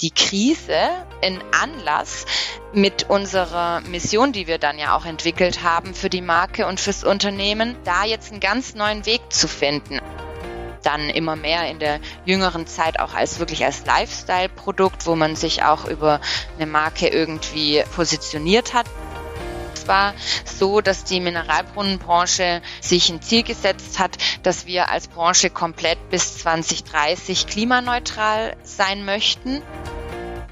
die Krise in Anlass mit unserer Mission, die wir dann ja auch entwickelt haben für die Marke und fürs Unternehmen, da jetzt einen ganz neuen Weg zu finden. Dann immer mehr in der jüngeren Zeit auch als wirklich als Lifestyle-Produkt, wo man sich auch über eine Marke irgendwie positioniert hat war so, dass die Mineralbrunnenbranche sich ein Ziel gesetzt hat, dass wir als Branche komplett bis 2030 klimaneutral sein möchten.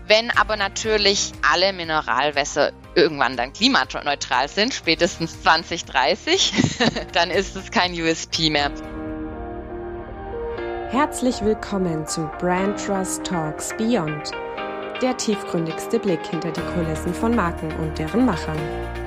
Wenn aber natürlich alle Mineralwässer irgendwann dann klimaneutral sind, spätestens 2030, dann ist es kein USP mehr. Herzlich willkommen zu Brand Trust Talks Beyond, der tiefgründigste Blick hinter die Kulissen von Marken und deren Machern.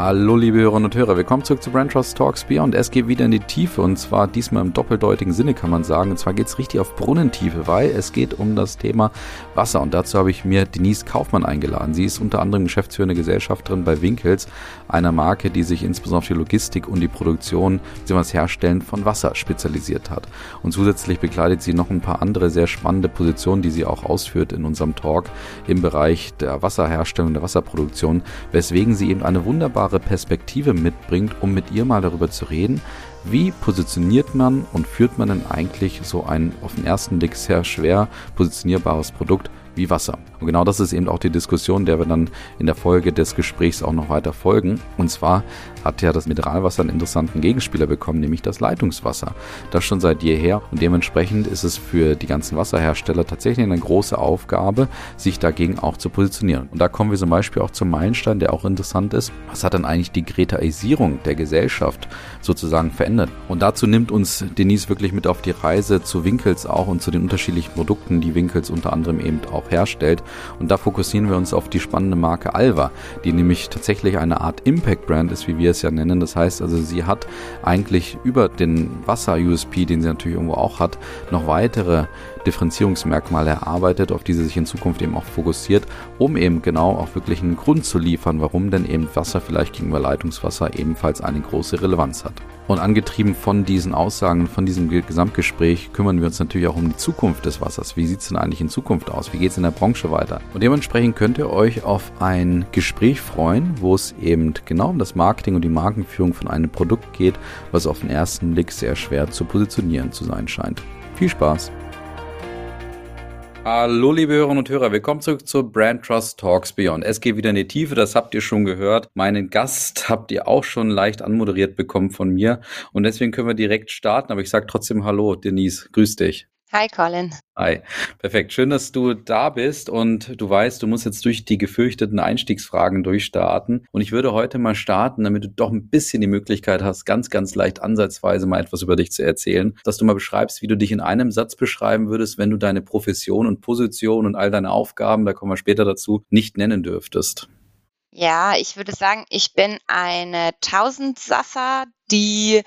Hallo liebe Hörerinnen und Hörer, willkommen zurück zu Brand Trust Talks Beyond. Es geht wieder in die Tiefe und zwar diesmal im doppeldeutigen Sinne kann man sagen. Und zwar geht es richtig auf Brunnentiefe, weil es geht um das Thema Wasser und dazu habe ich mir Denise Kaufmann eingeladen. Sie ist unter anderem geschäftsführende Gesellschafterin bei Winkels, einer Marke, die sich insbesondere auf die Logistik und die Produktion bzw. das Herstellen von Wasser spezialisiert hat. Und zusätzlich begleitet sie noch ein paar andere sehr spannende Positionen, die sie auch ausführt in unserem Talk im Bereich der Wasserherstellung, der Wasserproduktion, weswegen sie eben eine wunderbare wunderbare Perspektive mitbringt, um mit ihr mal darüber zu reden, wie positioniert man und führt man denn eigentlich so ein auf den ersten Blick sehr schwer positionierbares Produkt wie Wasser. Und genau das ist eben auch die Diskussion, der wir dann in der Folge des Gesprächs auch noch weiter folgen. Und zwar hat ja das Mineralwasser einen interessanten Gegenspieler bekommen, nämlich das Leitungswasser. Das schon seit jeher und dementsprechend ist es für die ganzen Wasserhersteller tatsächlich eine große Aufgabe, sich dagegen auch zu positionieren. Und da kommen wir zum Beispiel auch zum Meilenstein, der auch interessant ist. Was hat dann eigentlich die Gretaisierung der Gesellschaft sozusagen verändert? Und dazu nimmt uns Denise wirklich mit auf die Reise zu Winkels auch und zu den unterschiedlichen Produkten, die Winkels unter anderem eben auch herstellt. Und da fokussieren wir uns auf die spannende Marke Alva, die nämlich tatsächlich eine Art Impact-Brand ist, wie wir es ja nennen. Das heißt also, sie hat eigentlich über den Wasser-USP, den sie natürlich irgendwo auch hat, noch weitere Differenzierungsmerkmale erarbeitet, auf die sie sich in Zukunft eben auch fokussiert, um eben genau auch wirklich einen Grund zu liefern, warum denn eben Wasser vielleicht gegenüber Leitungswasser ebenfalls eine große Relevanz hat. Und angetrieben von diesen Aussagen, von diesem Gesamtgespräch, kümmern wir uns natürlich auch um die Zukunft des Wassers. Wie sieht es denn eigentlich in Zukunft aus? Wie geht es in der Branche weiter? Und dementsprechend könnt ihr euch auf ein Gespräch freuen, wo es eben genau um das Marketing und die Markenführung von einem Produkt geht, was auf den ersten Blick sehr schwer zu positionieren zu sein scheint. Viel Spaß! Hallo liebe Hörerinnen und Hörer, willkommen zurück zu Brand Trust Talks Beyond. Es geht wieder in die Tiefe, das habt ihr schon gehört. Meinen Gast habt ihr auch schon leicht anmoderiert bekommen von mir und deswegen können wir direkt starten, aber ich sage trotzdem Hallo Denise, grüß dich. Hi, Colin. Hi. Perfekt. Schön, dass du da bist und du weißt, du musst jetzt durch die gefürchteten Einstiegsfragen durchstarten. Und ich würde heute mal starten, damit du doch ein bisschen die Möglichkeit hast, ganz, ganz leicht ansatzweise mal etwas über dich zu erzählen, dass du mal beschreibst, wie du dich in einem Satz beschreiben würdest, wenn du deine Profession und Position und all deine Aufgaben, da kommen wir später dazu, nicht nennen dürftest. Ja, ich würde sagen, ich bin eine Tausendsasser, die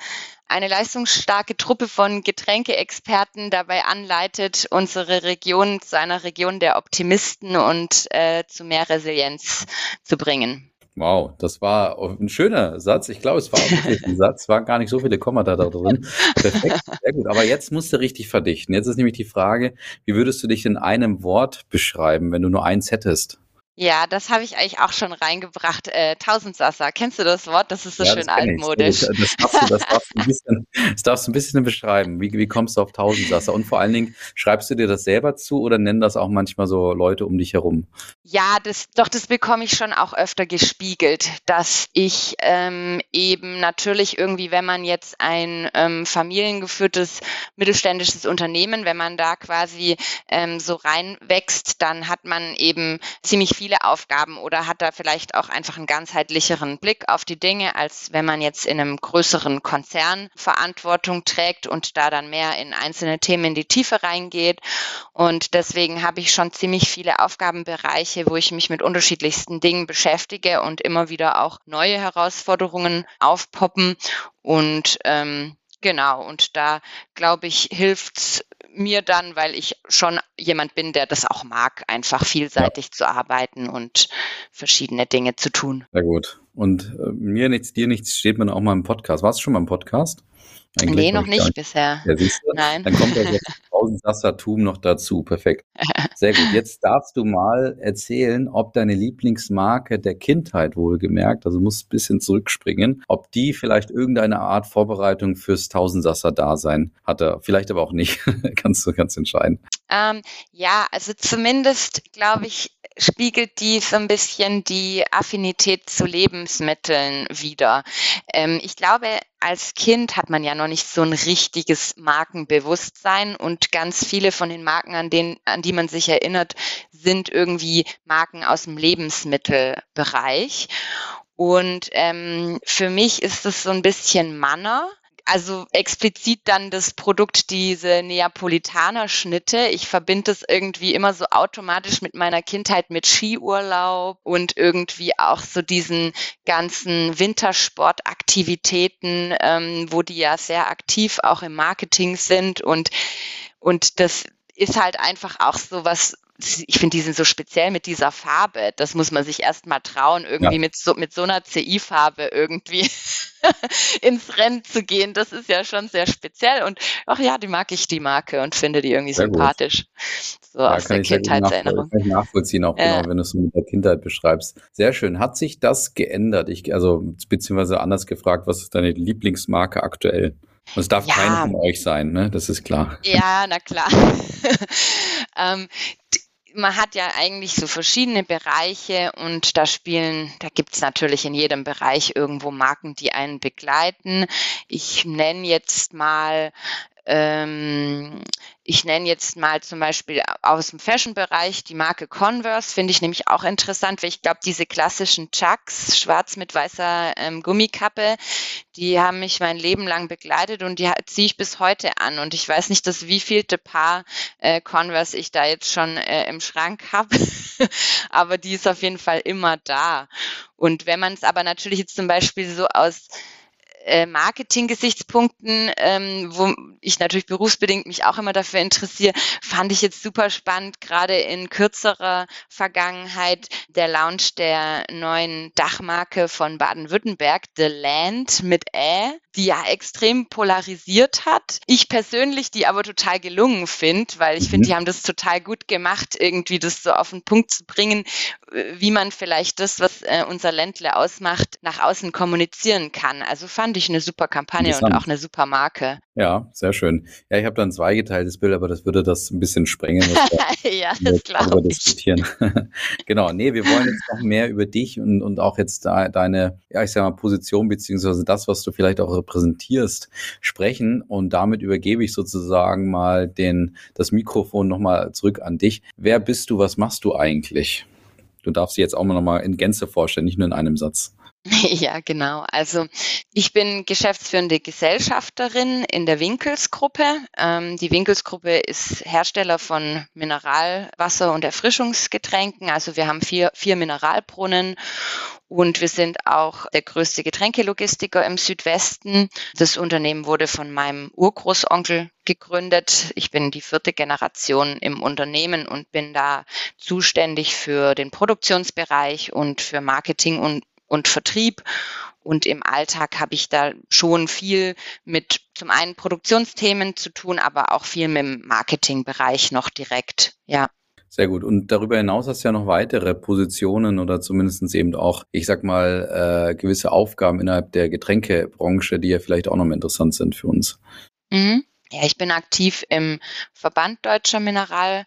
eine leistungsstarke Truppe von Getränkeexperten dabei anleitet, unsere Region zu einer Region der Optimisten und äh, zu mehr Resilienz zu bringen. Wow, das war ein schöner Satz. Ich glaube, es war wirklich ein Satz, waren gar nicht so viele Kommata da drin. Perfekt, sehr gut. Aber jetzt musst du richtig verdichten. Jetzt ist nämlich die Frage, wie würdest du dich in einem Wort beschreiben, wenn du nur eins hättest? Ja, das habe ich eigentlich auch schon reingebracht. Äh, Tausendsasser, kennst du das Wort? Das ist so ja, schön altmodisch. Das, das, darfst du, das, darfst du ein bisschen, das darfst du ein bisschen beschreiben. Wie, wie kommst du auf Tausendsasser? Und vor allen Dingen, schreibst du dir das selber zu oder nennen das auch manchmal so Leute um dich herum? Ja, das, doch, das bekomme ich schon auch öfter gespiegelt, dass ich ähm, eben natürlich irgendwie, wenn man jetzt ein ähm, familiengeführtes mittelständisches Unternehmen, wenn man da quasi ähm, so reinwächst, dann hat man eben ziemlich viele Aufgaben oder hat da vielleicht auch einfach einen ganzheitlicheren Blick auf die Dinge, als wenn man jetzt in einem größeren Konzern Verantwortung trägt und da dann mehr in einzelne Themen in die Tiefe reingeht. Und deswegen habe ich schon ziemlich viele Aufgabenbereiche, wo ich mich mit unterschiedlichsten Dingen beschäftige und immer wieder auch neue Herausforderungen aufpoppen. Und ähm, Genau, und da glaube ich, hilft mir dann, weil ich schon jemand bin, der das auch mag, einfach vielseitig ja. zu arbeiten und verschiedene Dinge zu tun. Sehr gut. Und äh, mir nichts, dir nichts steht man auch mal im Podcast. Warst du schon mal im Podcast? Eigentlich nee, noch nicht bisher. Ja, siehst du? Nein. Dann kommt er jetzt Tausendsassertum noch dazu. Perfekt. Sehr gut. Jetzt darfst du mal erzählen, ob deine Lieblingsmarke der Kindheit wohlgemerkt, also musst ein bisschen zurückspringen, ob die vielleicht irgendeine Art Vorbereitung fürs Tausendsasser-Dasein hatte. Vielleicht aber auch nicht. kannst du ganz entscheiden. Ähm, ja, also zumindest glaube ich, spiegelt die so ein bisschen die Affinität zu Lebensmitteln wider. Ähm, ich glaube, als Kind hat man ja noch nicht so ein richtiges Markenbewusstsein und ganz viele von den Marken, an, denen, an die man sich erinnert, sind irgendwie Marken aus dem Lebensmittelbereich. Und ähm, für mich ist es so ein bisschen Manner also explizit dann das Produkt, diese Neapolitaner-Schnitte. Ich verbinde es irgendwie immer so automatisch mit meiner Kindheit mit Skiurlaub und irgendwie auch so diesen ganzen Wintersportaktivitäten, ähm, wo die ja sehr aktiv auch im Marketing sind und, und das ist halt einfach auch so was, ich finde, die sind so speziell mit dieser Farbe. Das muss man sich erst mal trauen, irgendwie ja. mit, so, mit so einer CI-Farbe irgendwie ins Rennen zu gehen. Das ist ja schon sehr speziell. Und ach ja, die mag ich, die Marke, und finde die irgendwie sehr sympathisch. Gut. So ja, aus der Kindheitserinnerung. Kann ich nachvollziehen, auch ja. genau, wenn du es mit der Kindheit beschreibst. Sehr schön. Hat sich das geändert? Ich, also, beziehungsweise anders gefragt, was ist deine Lieblingsmarke aktuell? Und es darf ja. keine von euch sein, ne? Das ist klar. Ja, na klar. ähm, man hat ja eigentlich so verschiedene Bereiche und da spielen, da gibt es natürlich in jedem Bereich irgendwo Marken, die einen begleiten. Ich nenne jetzt mal ähm, ich nenne jetzt mal zum Beispiel aus dem Fashion-Bereich die Marke Converse, finde ich nämlich auch interessant, weil ich glaube, diese klassischen Chucks, schwarz mit weißer ähm, Gummikappe, die haben mich mein Leben lang begleitet und die ziehe ich bis heute an. Und ich weiß nicht, das wievielte Paar äh, Converse ich da jetzt schon äh, im Schrank habe, aber die ist auf jeden Fall immer da. Und wenn man es aber natürlich jetzt zum Beispiel so aus äh, Marketing-Gesichtspunkten, ähm, wo ich natürlich berufsbedingt mich auch immer dafür interessiere, fand ich jetzt super spannend, gerade in kürzerer Vergangenheit der Launch der neuen Dachmarke von Baden-Württemberg, The Land mit Ä, die ja extrem polarisiert hat. Ich persönlich die aber total gelungen finde, weil ich mhm. finde, die haben das total gut gemacht, irgendwie das so auf den Punkt zu bringen, wie man vielleicht das, was äh, unser Ländle ausmacht, nach außen kommunizieren kann. Also fand ich eine super Kampagne und auch eine super Marke. Ja, sehr schön. Ja, ich habe da ein zweigeteiltes Bild, aber das würde das ein bisschen sprengen. ja, das glaube ich. Diskutieren. genau, nee, wir wollen jetzt noch mehr über dich und, und auch jetzt da, deine, ja, ich sag mal, Position beziehungsweise das, was du vielleicht auch repräsentierst, sprechen. Und damit übergebe ich sozusagen mal den, das Mikrofon nochmal zurück an dich. Wer bist du? Was machst du eigentlich? Du darfst sie jetzt auch mal nochmal in Gänze vorstellen, nicht nur in einem Satz. Ja, genau. Also ich bin geschäftsführende Gesellschafterin in der Winkelsgruppe. Ähm, die Winkelsgruppe ist Hersteller von Mineralwasser und Erfrischungsgetränken. Also wir haben vier, vier Mineralbrunnen und wir sind auch der größte Getränkelogistiker im Südwesten. Das Unternehmen wurde von meinem Urgroßonkel gegründet. Ich bin die vierte Generation im Unternehmen und bin da zuständig für den Produktionsbereich und für Marketing und, und Vertrieb. Und im Alltag habe ich da schon viel mit zum einen Produktionsthemen zu tun, aber auch viel mit dem Marketingbereich noch direkt. Ja. Sehr gut. Und darüber hinaus hast du ja noch weitere Positionen oder zumindestens eben auch, ich sag mal, äh, gewisse Aufgaben innerhalb der Getränkebranche, die ja vielleicht auch noch interessant sind für uns. Mhm. Ja, ich bin aktiv im Verband Deutscher Mineral,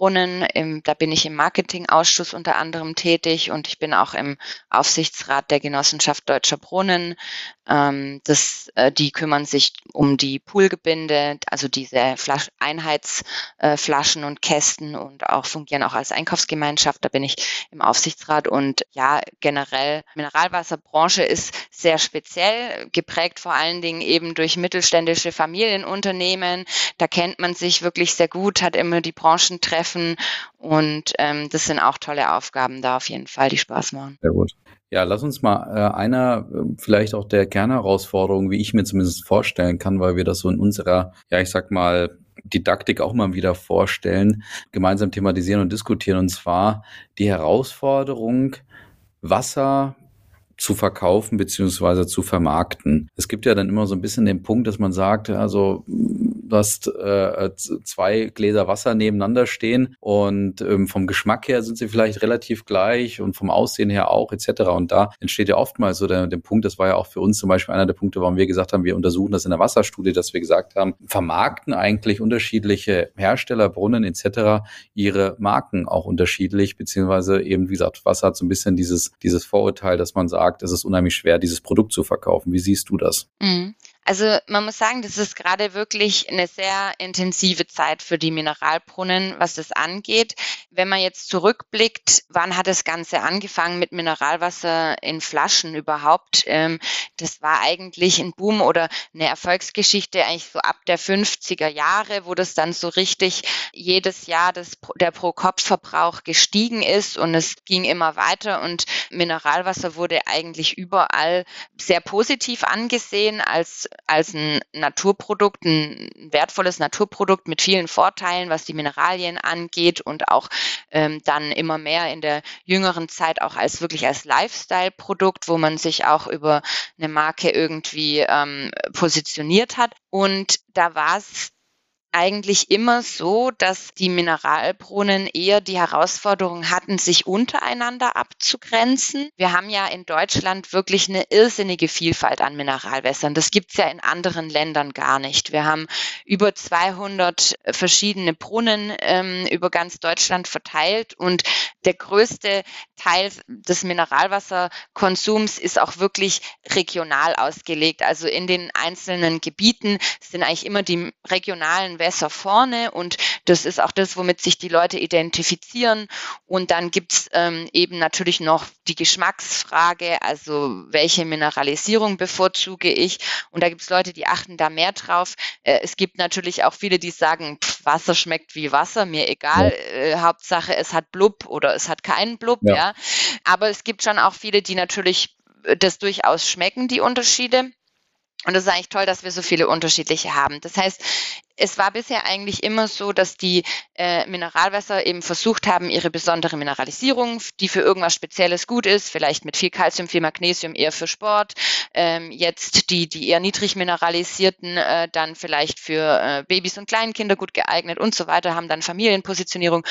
Brunnen. Im, da bin ich im Marketingausschuss unter anderem tätig und ich bin auch im Aufsichtsrat der Genossenschaft Deutscher Brunnen. Ähm, das, äh, die kümmern sich um die Poolgebinde, also diese Flasch Einheitsflaschen äh, und Kästen und auch fungieren auch als Einkaufsgemeinschaft. Da bin ich im Aufsichtsrat und ja, generell Mineralwasserbranche ist sehr speziell, geprägt vor allen Dingen eben durch mittelständische Familienunternehmen. Da kennt man sich wirklich sehr gut, hat immer die Branchentreffen treffen. Und ähm, das sind auch tolle Aufgaben da auf jeden Fall, die Spaß machen. Sehr gut. Ja, lass uns mal äh, einer äh, vielleicht auch der Kernherausforderung, wie ich mir zumindest vorstellen kann, weil wir das so in unserer, ja, ich sag mal, Didaktik auch mal wieder vorstellen, gemeinsam thematisieren und diskutieren. Und zwar die Herausforderung, Wasser zu verkaufen beziehungsweise zu vermarkten. Es gibt ja dann immer so ein bisschen den Punkt, dass man sagt, also du hast äh, zwei Gläser Wasser nebeneinander stehen und ähm, vom Geschmack her sind sie vielleicht relativ gleich und vom Aussehen her auch etc. Und da entsteht ja oftmals so der, der Punkt, das war ja auch für uns zum Beispiel einer der Punkte, warum wir gesagt haben, wir untersuchen das in der Wasserstudie, dass wir gesagt haben, vermarkten eigentlich unterschiedliche Hersteller, Brunnen etc. ihre Marken auch unterschiedlich, beziehungsweise eben, wie gesagt, Wasser hat so ein bisschen dieses, dieses Vorurteil, dass man sagt, es ist unheimlich schwer, dieses Produkt zu verkaufen. Wie siehst du das? Mhm. Also man muss sagen, das ist gerade wirklich eine sehr intensive Zeit für die Mineralbrunnen, was das angeht. Wenn man jetzt zurückblickt, wann hat das Ganze angefangen mit Mineralwasser in Flaschen überhaupt? Ähm, das war eigentlich ein Boom oder eine Erfolgsgeschichte eigentlich so ab der 50er Jahre, wo das dann so richtig jedes Jahr das, der Pro-Kopf-Verbrauch gestiegen ist und es ging immer weiter und Mineralwasser wurde eigentlich überall sehr positiv angesehen als als ein Naturprodukt, ein wertvolles Naturprodukt mit vielen Vorteilen, was die Mineralien angeht und auch ähm, dann immer mehr in der jüngeren Zeit auch als wirklich als Lifestyle-Produkt, wo man sich auch über eine Marke irgendwie ähm, positioniert hat. Und da war es eigentlich immer so, dass die Mineralbrunnen eher die Herausforderung hatten, sich untereinander abzugrenzen. Wir haben ja in Deutschland wirklich eine irrsinnige Vielfalt an Mineralwässern. Das gibt's ja in anderen Ländern gar nicht. Wir haben über 200 verschiedene Brunnen ähm, über ganz Deutschland verteilt und der größte Teil des Mineralwasserkonsums ist auch wirklich regional ausgelegt. Also in den einzelnen Gebieten sind eigentlich immer die regionalen Wässer vorne und das ist auch das, womit sich die Leute identifizieren. Und dann gibt's ähm, eben natürlich noch die Geschmacksfrage, also welche Mineralisierung bevorzuge ich. Und da gibt's Leute, die achten da mehr drauf. Äh, es gibt natürlich auch viele, die sagen, pff, Wasser schmeckt wie Wasser, mir egal. Ja. Äh, Hauptsache, es hat Blub oder es hat keinen Blub, ja. ja. Aber es gibt schon auch viele, die natürlich das durchaus schmecken, die Unterschiede. Und es ist eigentlich toll, dass wir so viele unterschiedliche haben. Das heißt, es war bisher eigentlich immer so, dass die äh, Mineralwässer eben versucht haben, ihre besondere Mineralisierung, die für irgendwas Spezielles gut ist, vielleicht mit viel Kalzium, viel Magnesium eher für Sport, ähm, jetzt die, die eher niedrig mineralisierten äh, dann vielleicht für äh, Babys und Kleinkinder gut geeignet und so weiter, haben dann Familienpositionierung.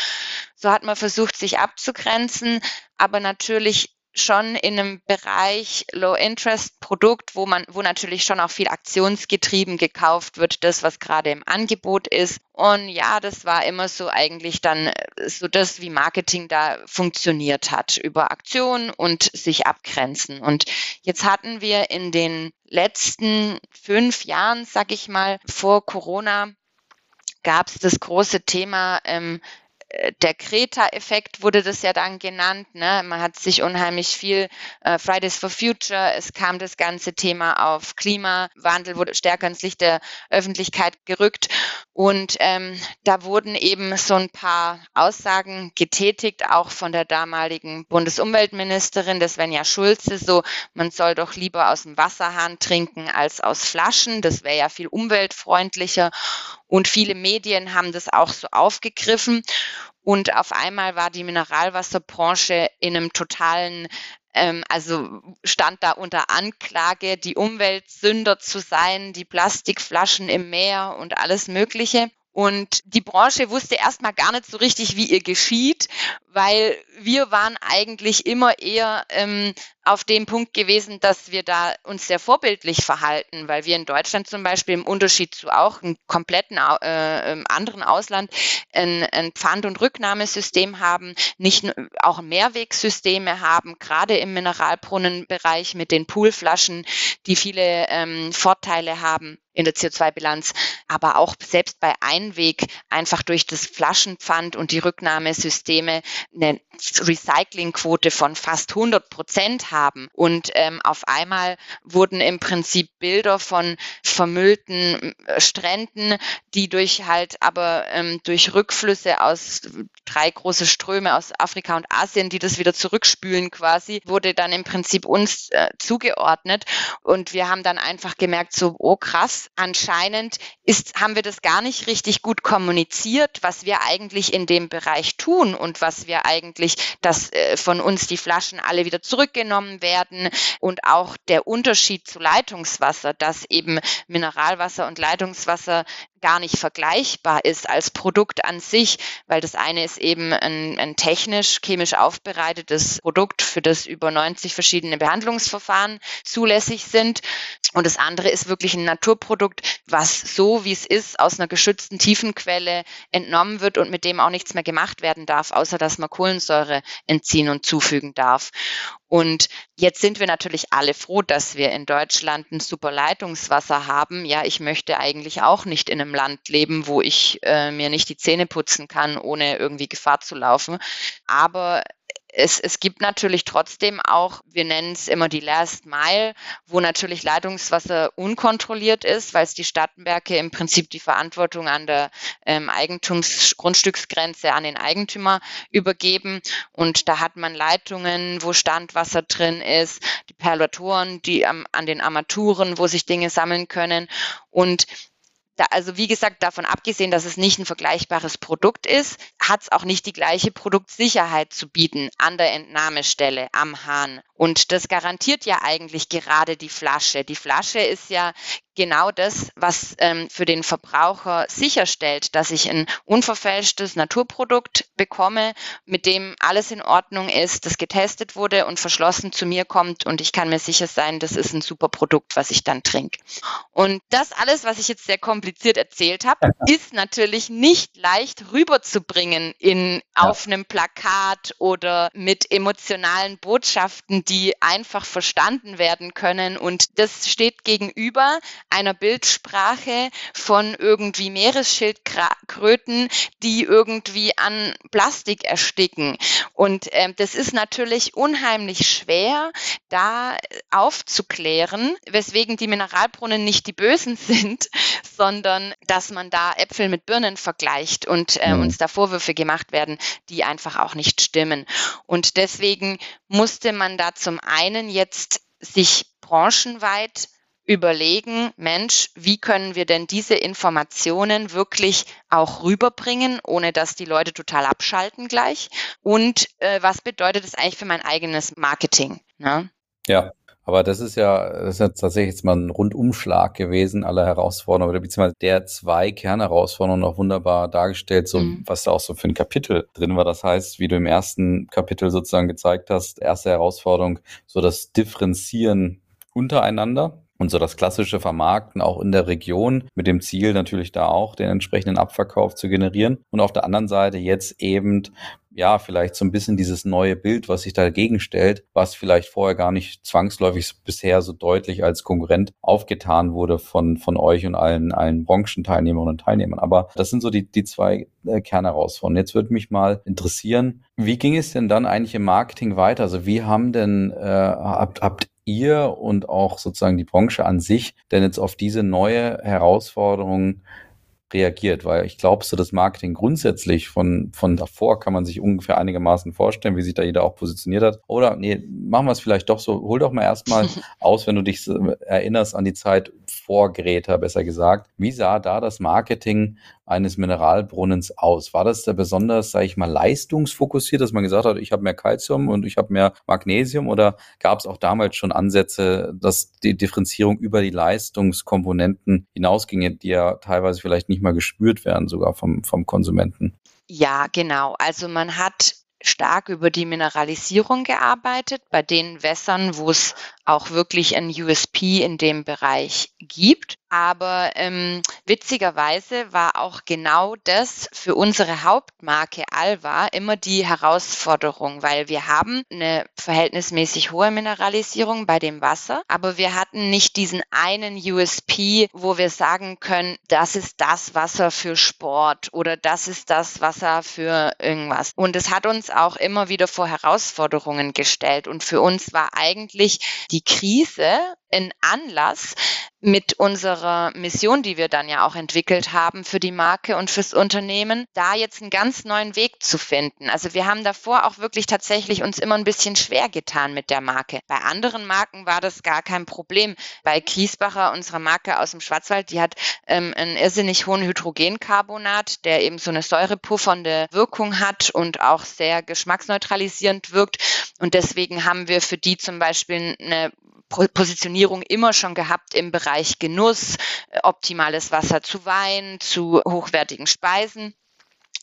So hat man versucht, sich abzugrenzen, aber natürlich schon in einem Bereich Low-Interest-Produkt, wo man, wo natürlich schon auch viel aktionsgetrieben gekauft wird, das, was gerade im Angebot ist. Und ja, das war immer so eigentlich dann äh, so das, wie Marketing da funktioniert hat, über Aktion und sich abgrenzen. Und jetzt hatten wir in den letzten fünf Jahren, sag ich mal, vor Corona, gab es das große Thema ähm, der Kreta-Effekt wurde das ja dann genannt. Ne? Man hat sich unheimlich viel äh, Fridays for Future, es kam das ganze Thema auf Klimawandel, wurde stärker ins Licht der Öffentlichkeit gerückt. Und ähm, da wurden eben so ein paar Aussagen getätigt, auch von der damaligen Bundesumweltministerin, das Svenja Schulze, so man soll doch lieber aus dem Wasserhahn trinken als aus Flaschen. Das wäre ja viel umweltfreundlicher. Und viele Medien haben das auch so aufgegriffen. Und auf einmal war die Mineralwasserbranche in einem totalen ähm, also stand da unter Anklage, die Umweltsünder zu sein, die Plastikflaschen im Meer und alles Mögliche. Und die Branche wusste erstmal gar nicht so richtig, wie ihr geschieht, weil wir waren eigentlich immer eher ähm, auf dem Punkt gewesen, dass wir da uns sehr vorbildlich verhalten, weil wir in Deutschland zum Beispiel im Unterschied zu auch einem kompletten äh, anderen Ausland ein, ein Pfand- und Rücknahmesystem haben, nicht auch Mehrwegsysteme haben, gerade im Mineralbrunnenbereich mit den Poolflaschen, die viele ähm, Vorteile haben in der CO2-Bilanz, aber auch selbst bei Einweg einfach durch das Flaschenpfand und die Rücknahmesysteme eine Recyclingquote von fast 100 Prozent haben. Und ähm, auf einmal wurden im Prinzip Bilder von vermüllten äh, Stränden, die durch halt aber ähm, durch Rückflüsse aus drei große Ströme aus Afrika und Asien, die das wieder zurückspülen quasi, wurde dann im Prinzip uns äh, zugeordnet. Und wir haben dann einfach gemerkt, so, oh krass, anscheinend ist, haben wir das gar nicht richtig gut kommuniziert, was wir eigentlich in dem Bereich tun und was wir eigentlich dass äh, von uns die Flaschen alle wieder zurückgenommen werden und auch der Unterschied zu Leitungswasser, dass eben Mineralwasser und Leitungswasser gar nicht vergleichbar ist als Produkt an sich, weil das eine ist eben ein, ein technisch, chemisch aufbereitetes Produkt, für das über 90 verschiedene Behandlungsverfahren zulässig sind. Und das andere ist wirklich ein Naturprodukt, was so wie es ist, aus einer geschützten Tiefenquelle entnommen wird und mit dem auch nichts mehr gemacht werden darf, außer dass man Kohlensäure entziehen und zufügen darf. Und jetzt sind wir natürlich alle froh, dass wir in Deutschland ein super Leitungswasser haben. Ja, ich möchte eigentlich auch nicht in einem Land leben, wo ich äh, mir nicht die Zähne putzen kann, ohne irgendwie Gefahr zu laufen. Aber es, es gibt natürlich trotzdem auch, wir nennen es immer die Last Mile, wo natürlich Leitungswasser unkontrolliert ist, weil es die Stadtwerke im Prinzip die Verantwortung an der ähm, Eigentumsgrundstücksgrenze an den Eigentümer übergeben. Und da hat man Leitungen, wo Standwasser drin ist, die Perlatoren, die am, an den Armaturen, wo sich Dinge sammeln können. Und da, also wie gesagt, davon abgesehen, dass es nicht ein vergleichbares Produkt ist, hat es auch nicht die gleiche Produktsicherheit zu bieten an der Entnahmestelle am Hahn. Und das garantiert ja eigentlich gerade die Flasche. Die Flasche ist ja genau das, was ähm, für den Verbraucher sicherstellt, dass ich ein unverfälschtes Naturprodukt bekomme, mit dem alles in Ordnung ist, das getestet wurde und verschlossen zu mir kommt und ich kann mir sicher sein, das ist ein super Produkt, was ich dann trinke. Und das alles, was ich jetzt sehr kompliziert erzählt habe, ist natürlich nicht leicht rüberzubringen in auf einem Plakat oder mit emotionalen Botschaften, die einfach verstanden werden können. Und das steht gegenüber einer Bildsprache von irgendwie Meeresschildkröten, die irgendwie an Plastik ersticken. Und ähm, das ist natürlich unheimlich schwer, da aufzuklären, weswegen die Mineralbrunnen nicht die Bösen sind, sondern dass man da Äpfel mit Birnen vergleicht und äh, mhm. uns da Vorwürfe gemacht werden, die einfach auch nicht stimmen. Und deswegen musste man da zum einen jetzt sich branchenweit überlegen, Mensch, wie können wir denn diese Informationen wirklich auch rüberbringen, ohne dass die Leute total abschalten gleich? Und äh, was bedeutet es eigentlich für mein eigenes Marketing? Ne? Ja, aber das ist ja, das ist ja tatsächlich jetzt mal ein Rundumschlag gewesen aller Herausforderungen, beziehungsweise der zwei Kernherausforderungen auch wunderbar dargestellt, so mhm. was da auch so für ein Kapitel drin war. Das heißt, wie du im ersten Kapitel sozusagen gezeigt hast, erste Herausforderung, so das Differenzieren untereinander und so das klassische Vermarkten auch in der Region mit dem Ziel natürlich da auch den entsprechenden Abverkauf zu generieren. Und auf der anderen Seite jetzt eben ja, vielleicht so ein bisschen dieses neue Bild, was sich dagegen stellt, was vielleicht vorher gar nicht zwangsläufig bisher so deutlich als Konkurrent aufgetan wurde von, von euch und allen, allen Branchenteilnehmerinnen und Teilnehmern. Aber das sind so die, die zwei äh, Kernherausforderungen. Jetzt würde mich mal interessieren, wie ging es denn dann eigentlich im Marketing weiter? Also wie haben denn, äh, habt, habt ihr und auch sozusagen die Branche an sich denn jetzt auf diese neue Herausforderung reagiert, weil ich glaube, so das Marketing grundsätzlich von, von davor kann man sich ungefähr einigermaßen vorstellen, wie sich da jeder auch positioniert hat. Oder nee, machen wir es vielleicht doch so, hol doch mal erstmal aus, wenn du dich erinnerst an die Zeit vor Greta, besser gesagt. Wie sah da das Marketing eines Mineralbrunnens aus? War das da besonders, sage ich mal, leistungsfokussiert, dass man gesagt hat, ich habe mehr Kalzium und ich habe mehr Magnesium oder gab es auch damals schon Ansätze, dass die Differenzierung über die Leistungskomponenten hinausging, die ja teilweise vielleicht nicht mal gespürt werden, sogar vom, vom Konsumenten? Ja, genau. Also man hat stark über die Mineralisierung gearbeitet, bei den Wässern, wo es auch wirklich ein USP in dem Bereich gibt. Aber ähm, witzigerweise war auch genau das für unsere Hauptmarke Alva immer die Herausforderung, weil wir haben eine verhältnismäßig hohe Mineralisierung bei dem Wasser, aber wir hatten nicht diesen einen USP, wo wir sagen können, das ist das Wasser für Sport oder das ist das Wasser für irgendwas. Und es hat uns auch immer wieder vor Herausforderungen gestellt. Und für uns war eigentlich die Krise ein Anlass, mit unserer Mission, die wir dann ja auch entwickelt haben für die Marke und fürs Unternehmen, da jetzt einen ganz neuen Weg zu finden. Also wir haben davor auch wirklich tatsächlich uns immer ein bisschen schwer getan mit der Marke. Bei anderen Marken war das gar kein Problem. Bei Kiesbacher, unserer Marke aus dem Schwarzwald, die hat ähm, einen irrsinnig hohen Hydrogencarbonat, der eben so eine säurepuffernde Wirkung hat und auch sehr geschmacksneutralisierend wirkt. Und deswegen haben wir für die zum Beispiel eine Positionierung immer schon gehabt im Bereich Genuss, äh, optimales Wasser zu Wein, zu hochwertigen Speisen.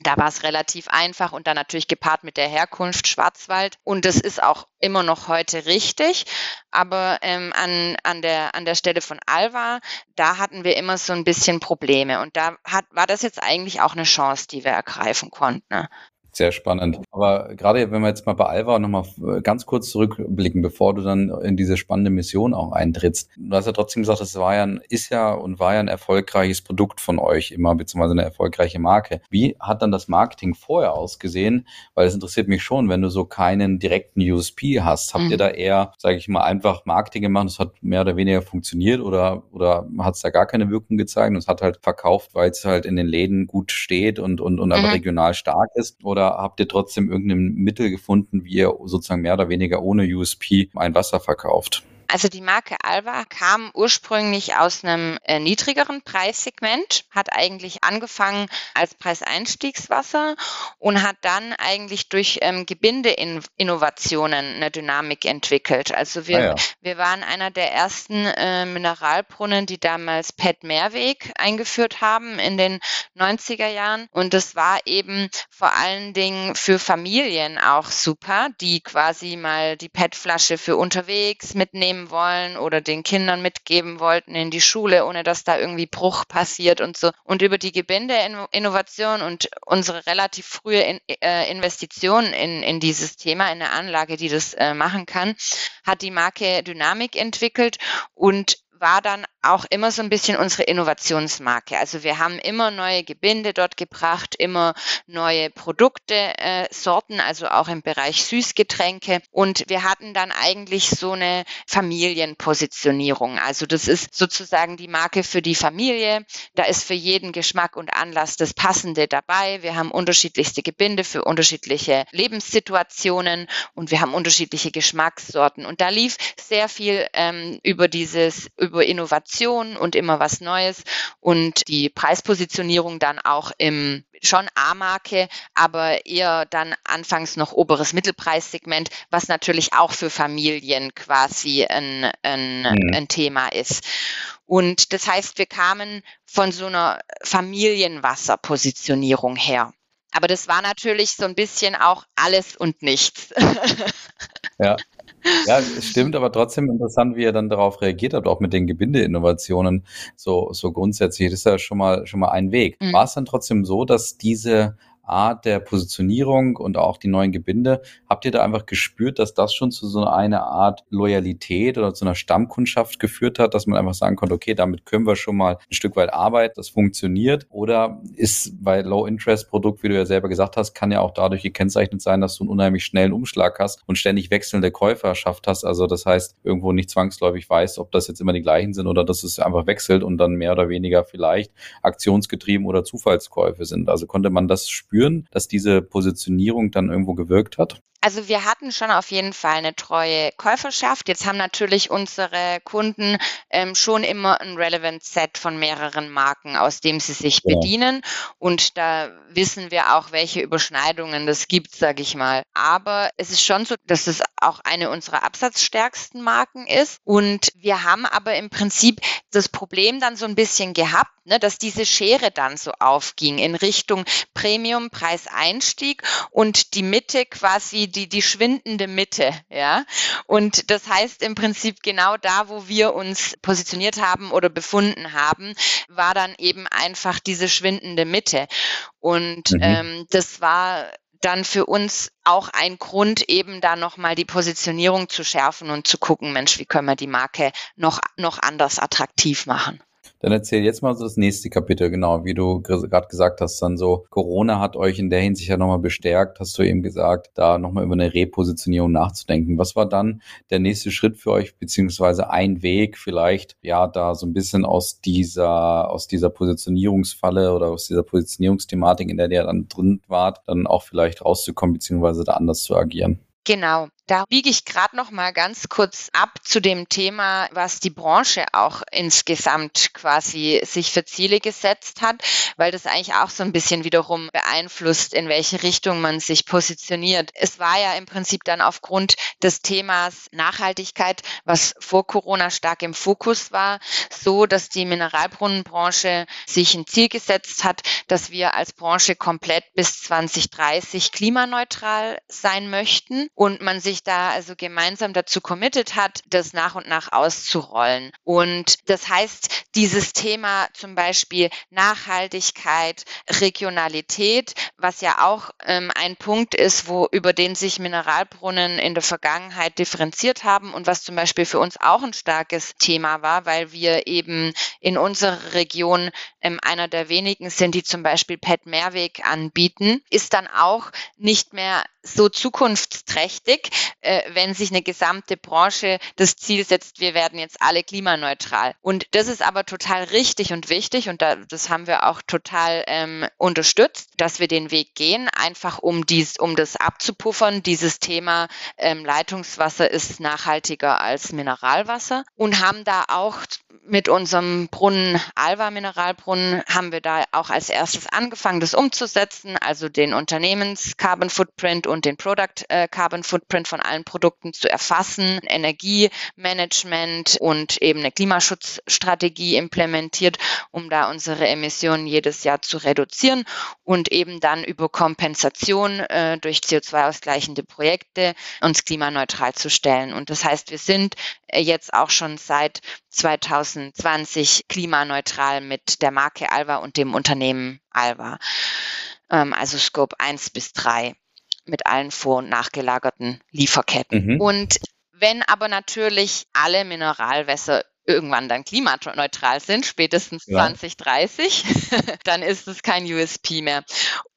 Da war es relativ einfach und dann natürlich gepaart mit der Herkunft Schwarzwald. Und das ist auch immer noch heute richtig. Aber ähm, an, an, der, an der Stelle von Alva, da hatten wir immer so ein bisschen Probleme. Und da hat, war das jetzt eigentlich auch eine Chance, die wir ergreifen konnten. Ne? Sehr spannend. Aber gerade wenn wir jetzt mal bei Alva nochmal ganz kurz zurückblicken, bevor du dann in diese spannende Mission auch eintrittst. Du hast ja trotzdem gesagt, es war ja, ein, ist ja und war ja ein erfolgreiches Produkt von euch immer, beziehungsweise eine erfolgreiche Marke. Wie hat dann das Marketing vorher ausgesehen? Weil es interessiert mich schon, wenn du so keinen direkten USP hast. Habt mhm. ihr da eher, sage ich mal, einfach Marketing gemacht, es hat mehr oder weniger funktioniert oder, oder hat es da gar keine Wirkung gezeigt und es hat halt verkauft, weil es halt in den Läden gut steht und, und, und mhm. aber regional stark ist? Oder habt ihr trotzdem irgendein Mittel gefunden, wie ihr sozusagen mehr oder weniger ohne USP ein Wasser verkauft? Also die Marke Alva kam ursprünglich aus einem äh, niedrigeren Preissegment, hat eigentlich angefangen als Preiseinstiegswasser und hat dann eigentlich durch ähm, Gebindeinnovationen eine Dynamik entwickelt. Also wir, ah ja. wir waren einer der ersten äh, Mineralbrunnen, die damals PET Mehrweg eingeführt haben in den 90er Jahren. Und das war eben vor allen Dingen für Familien auch super, die quasi mal die PET-Flasche für unterwegs mitnehmen mitnehmen wollen oder den Kindern mitgeben wollten in die Schule, ohne dass da irgendwie Bruch passiert und so. Und über die Gebindeinnovation und unsere relativ frühe in, äh, Investition in, in dieses Thema, in eine Anlage, die das äh, machen kann, hat die Marke Dynamik entwickelt und war dann auch immer so ein bisschen unsere Innovationsmarke. Also wir haben immer neue Gebinde dort gebracht, immer neue Produkte, äh, Sorten, also auch im Bereich Süßgetränke. Und wir hatten dann eigentlich so eine Familienpositionierung. Also das ist sozusagen die Marke für die Familie. Da ist für jeden Geschmack und Anlass das Passende dabei. Wir haben unterschiedlichste Gebinde für unterschiedliche Lebenssituationen und wir haben unterschiedliche Geschmackssorten. Und da lief sehr viel ähm, über dieses über Innovation und immer was Neues und die Preispositionierung dann auch im schon A-Marke, aber eher dann anfangs noch oberes Mittelpreissegment, was natürlich auch für Familien quasi ein, ein, mhm. ein Thema ist. Und das heißt, wir kamen von so einer Familienwasserpositionierung her. Aber das war natürlich so ein bisschen auch alles und nichts. Ja, ja, es stimmt, aber trotzdem interessant, wie ihr dann darauf reagiert habt, auch mit den Gebindeinnovationen so, so grundsätzlich. Das ist ja schon mal, schon mal ein Weg. Mhm. War es dann trotzdem so, dass diese Art der Positionierung und auch die neuen Gebinde, habt ihr da einfach gespürt, dass das schon zu so einer Art Loyalität oder zu einer Stammkundschaft geführt hat, dass man einfach sagen konnte, okay, damit können wir schon mal ein Stück weit arbeiten, das funktioniert? Oder ist bei Low-Interest-Produkt, wie du ja selber gesagt hast, kann ja auch dadurch gekennzeichnet sein, dass du einen unheimlich schnellen Umschlag hast und ständig wechselnde Käuferschaft hast. Also das heißt, irgendwo nicht zwangsläufig weißt, ob das jetzt immer die gleichen sind oder dass es einfach wechselt und dann mehr oder weniger vielleicht aktionsgetrieben oder Zufallskäufe sind. Also konnte man das spüren? Spüren, dass diese Positionierung dann irgendwo gewirkt hat? Also wir hatten schon auf jeden Fall eine treue Käuferschaft. Jetzt haben natürlich unsere Kunden ähm, schon immer ein Relevant Set von mehreren Marken, aus dem sie sich ja. bedienen. Und da wissen wir auch, welche Überschneidungen das gibt, sage ich mal. Aber es ist schon so, dass es auch eine unserer absatzstärksten Marken ist. Und wir haben aber im Prinzip das Problem dann so ein bisschen gehabt, ne, dass diese Schere dann so aufging in Richtung Premium, Preiseinstieg und die Mitte quasi die, die schwindende Mitte, ja. Und das heißt im Prinzip genau da, wo wir uns positioniert haben oder befunden haben, war dann eben einfach diese schwindende Mitte. Und mhm. ähm, das war dann für uns auch ein Grund, eben da nochmal die Positionierung zu schärfen und zu gucken, Mensch, wie können wir die Marke noch, noch anders attraktiv machen. Dann erzähl jetzt mal so das nächste Kapitel, genau, wie du gerade gesagt hast, dann so, Corona hat euch in der Hinsicht ja nochmal bestärkt, hast du eben gesagt, da nochmal über eine Repositionierung nachzudenken. Was war dann der nächste Schritt für euch, beziehungsweise ein Weg vielleicht, ja, da so ein bisschen aus dieser, aus dieser Positionierungsfalle oder aus dieser Positionierungsthematik, in der ihr dann drin wart, dann auch vielleicht rauszukommen, beziehungsweise da anders zu agieren? Genau. Da biege ich gerade noch mal ganz kurz ab zu dem Thema, was die Branche auch insgesamt quasi sich für Ziele gesetzt hat, weil das eigentlich auch so ein bisschen wiederum beeinflusst, in welche Richtung man sich positioniert. Es war ja im Prinzip dann aufgrund des Themas Nachhaltigkeit, was vor Corona stark im Fokus war, so, dass die Mineralbrunnenbranche sich ein Ziel gesetzt hat, dass wir als Branche komplett bis 2030 klimaneutral sein möchten und man sich da also gemeinsam dazu committed hat, das nach und nach auszurollen. Und das heißt, dieses Thema zum Beispiel Nachhaltigkeit, Regionalität, was ja auch ähm, ein Punkt ist, wo über den sich Mineralbrunnen in der Vergangenheit differenziert haben und was zum Beispiel für uns auch ein starkes Thema war, weil wir eben in unserer Region ähm, einer der wenigen sind, die zum Beispiel PET Mehrweg anbieten, ist dann auch nicht mehr so zukunftsträchtig, äh, wenn sich eine gesamte Branche das Ziel setzt, wir werden jetzt alle klimaneutral. Und das ist aber total richtig und wichtig und da, das haben wir auch total ähm, unterstützt, dass wir den Weg gehen, einfach um dies, um das abzupuffern. Dieses Thema ähm, Leitungswasser ist nachhaltiger als Mineralwasser und haben da auch mit unserem Brunnen Alva Mineralbrunnen haben wir da auch als erstes angefangen, das umzusetzen, also den Unternehmens Carbon Footprint und den Product äh, Carbon Footprint von allen Produkten zu erfassen, Energiemanagement und eben eine Klimaschutzstrategie implementiert, um da unsere Emissionen jedes Jahr zu reduzieren und eben dann über Kompensation äh, durch CO2-ausgleichende Projekte uns klimaneutral zu stellen. Und das heißt, wir sind äh, jetzt auch schon seit 2020 klimaneutral mit der Marke Alva und dem Unternehmen Alva. Ähm, also Scope 1 bis 3 mit allen vor- und nachgelagerten Lieferketten. Mhm. Und wenn aber natürlich alle Mineralwässer irgendwann dann klimaneutral sind, spätestens ja. 2030, dann ist es kein USP mehr.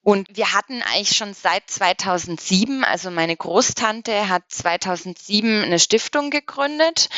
Und wir hatten eigentlich schon seit 2007, also meine Großtante hat 2007 eine Stiftung gegründet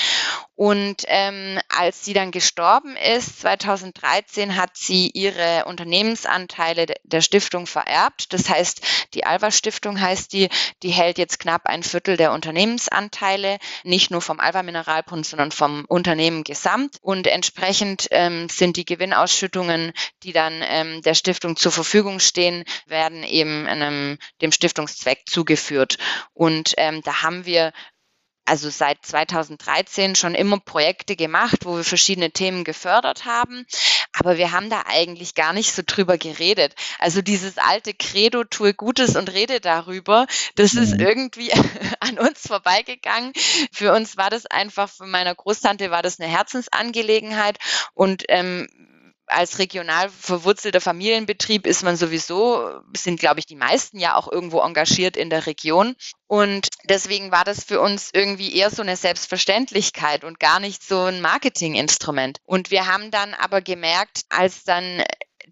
und ähm, als sie dann gestorben ist, 2013, hat sie ihre Unternehmensanteile der Stiftung vererbt. Das heißt, die Alva Stiftung heißt die, die hält jetzt knapp ein Viertel der Unternehmensanteile, nicht nur vom Alva Mineralbund, sondern vom Unternehmen gesamt. Und entsprechend ähm, sind die Gewinnausschüttungen, die dann ähm, der Stiftung zur Verfügung stehen, werden eben einem, dem Stiftungszweck zugeführt. Und ähm, da haben wir also seit 2013 schon immer Projekte gemacht, wo wir verschiedene Themen gefördert haben. Aber wir haben da eigentlich gar nicht so drüber geredet. Also dieses alte Credo, tue Gutes und rede darüber, das ist mhm. irgendwie an uns vorbeigegangen. Für uns war das einfach, für meiner Großtante war das eine Herzensangelegenheit und ähm, als regional verwurzelter Familienbetrieb ist man sowieso, sind glaube ich die meisten ja auch irgendwo engagiert in der Region. Und deswegen war das für uns irgendwie eher so eine Selbstverständlichkeit und gar nicht so ein Marketinginstrument. Und wir haben dann aber gemerkt, als dann